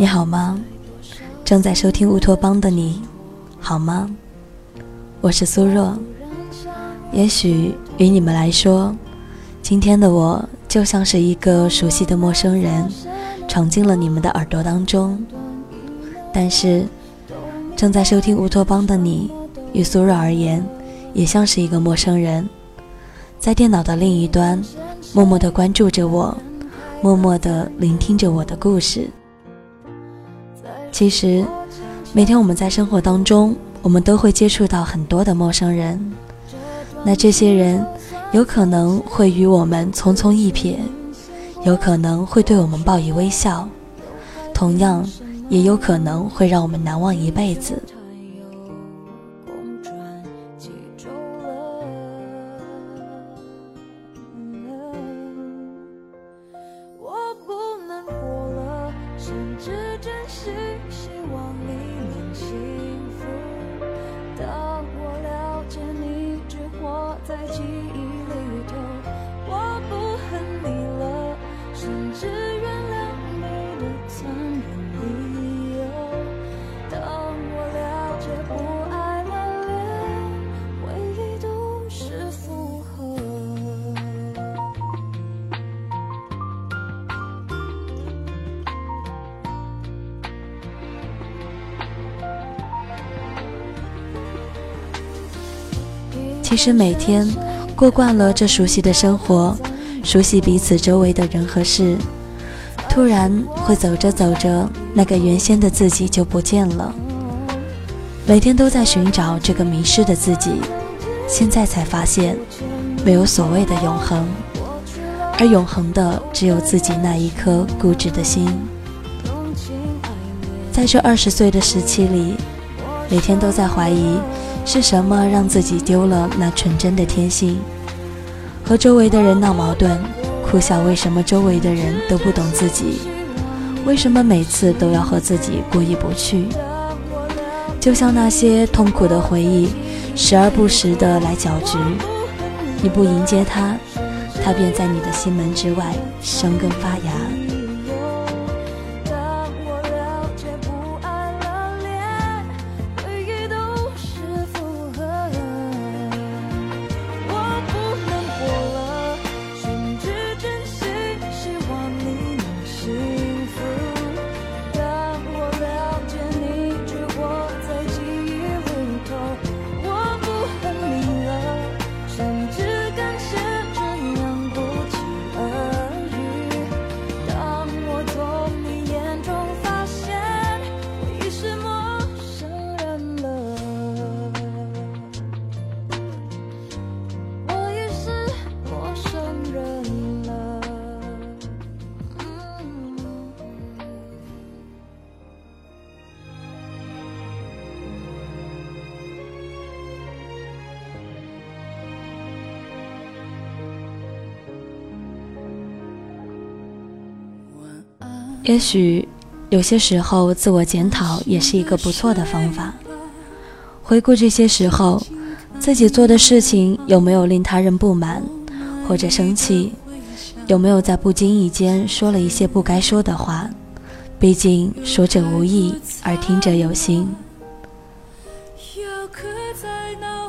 你好吗？正在收听乌托邦的你，好吗？我是苏若。也许于你们来说，今天的我就像是一个熟悉的陌生人，闯进了你们的耳朵当中。但是，正在收听乌托邦的你，与苏若而言，也像是一个陌生人，在电脑的另一端，默默地关注着我，默默地聆听着我的故事。其实，每天我们在生活当中，我们都会接触到很多的陌生人。那这些人，有可能会与我们匆匆一瞥，有可能会对我们报以微笑，同样，也有可能会让我们难忘一辈子。理由当我了解不爱了连回忆都是负荷其实每天过惯了这熟悉的生活熟悉彼此周围的人和事突然会走着走着，那个原先的自己就不见了。每天都在寻找这个迷失的自己，现在才发现，没有所谓的永恒，而永恒的只有自己那一颗固执的心。在这二十岁的时期里，每天都在怀疑。是什么让自己丢了那纯真的天性？和周围的人闹矛盾，苦笑为什么周围的人都不懂自己？为什么每次都要和自己过意不去？就像那些痛苦的回忆，时而不时的来搅局。你不迎接它，它便在你的心门之外生根发芽。也许有些时候，自我检讨也是一个不错的方法。回顾这些时候，自己做的事情有没有令他人不满或者生气？有没有在不经意间说了一些不该说的话？毕竟说者无意，而听者有心。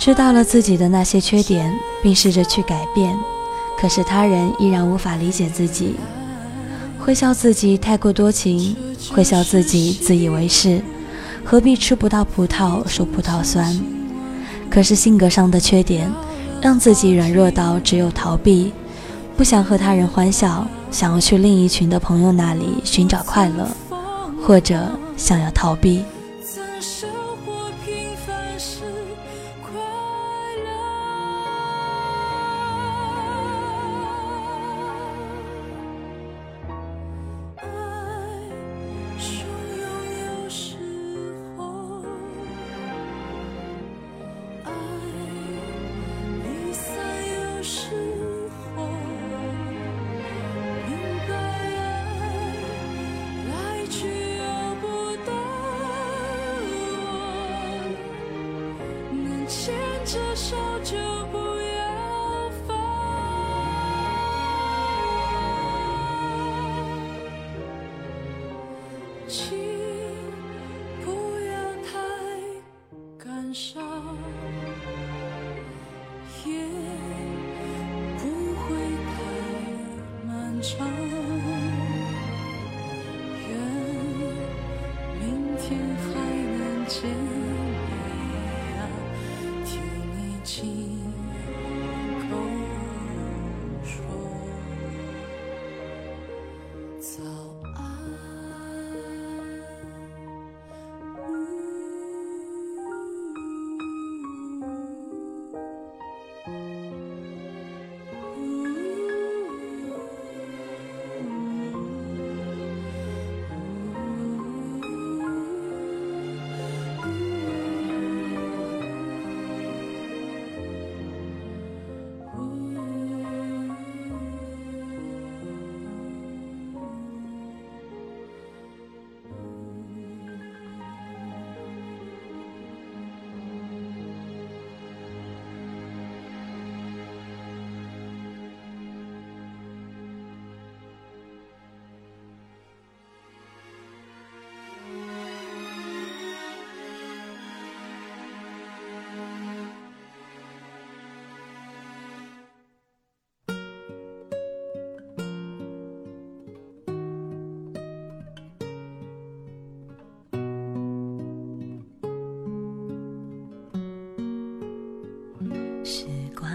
知道了自己的那些缺点，并试着去改变，可是他人依然无法理解自己。会笑自己太过多情，会笑自己自以为是，何必吃不到葡萄说葡萄酸？可是性格上的缺点，让自己软弱到只有逃避，不想和他人欢笑，想要去另一群的朋友那里寻找快乐，或者想要逃避。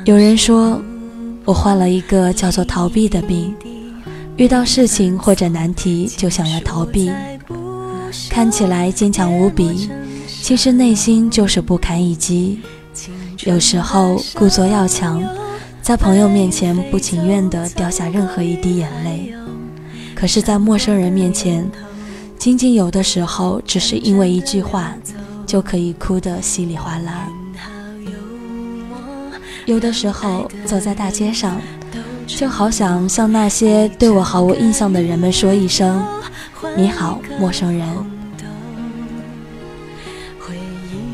有人说，我患了一个叫做逃避的病，遇到事情或者难题就想要逃避，看起来坚强无比，其实内心就是不堪一击。有时候故作要强，在朋友面前不情愿地掉下任何一滴眼泪，可是，在陌生人面前，仅仅有的时候只是因为一句话，就可以哭得稀里哗啦。有的时候走在大街上，就好想向那些对我毫无印象的人们说一声：“你好，陌生人。”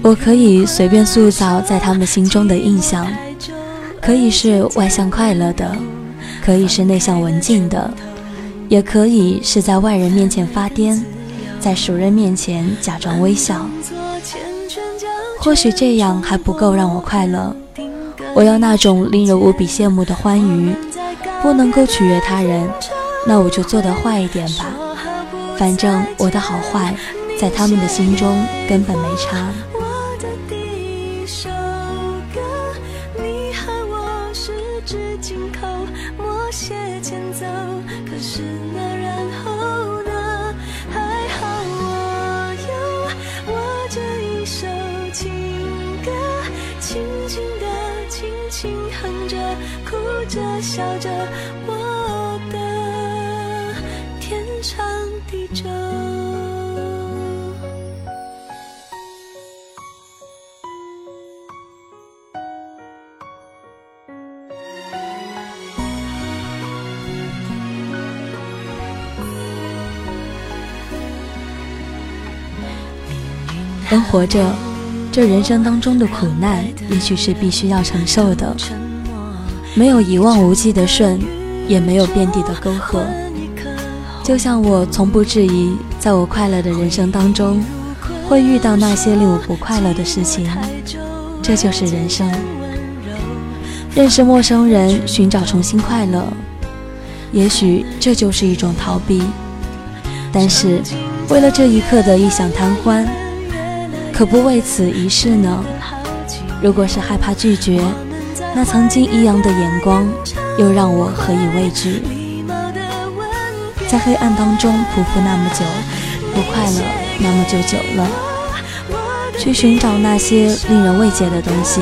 我可以随便塑造在他们心中的印象，可以是外向快乐的，可以是内向文静的，也可以是在外人面前发癫，在熟人面前假装微笑。或许这样还不够让我快乐。我要那种令人无比羡慕的欢愉，不能够取悦他人，那我就做得坏一点吧。反正我的好坏，在他们的心中根本没差。轻哼着哭着笑着，我的天长地久。人活着，这人生当中的苦难，也许是必须要承受的。没有一望无际的顺，也没有遍地的沟壑。就像我从不质疑，在我快乐的人生当中，会遇到那些令我不快乐的事情。这就是人生。认识陌生人，寻找重新快乐，也许这就是一种逃避。但是，为了这一刻的异想贪欢，可不为此一试呢？如果是害怕拒绝。那曾经异样的眼光，又让我何以畏惧？在黑暗当中匍匐那么久，不快乐那么就久了。去寻找那些令人慰藉的东西，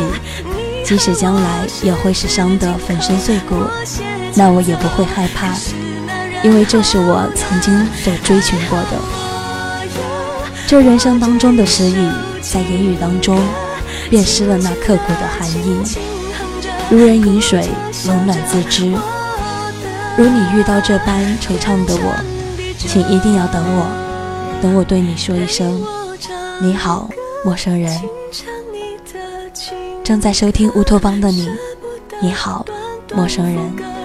即使将来也会是伤得粉身碎骨，那我也不会害怕，因为这是我曾经所追寻过的。这人生当中的失意，在言语当中，便失了那刻骨的含义。如人饮水，冷暖自知。如你遇到这般惆怅的我，请一定要等我，等我对你说一声“你好，陌生人”。正在收听乌托邦的你，你好，陌生人。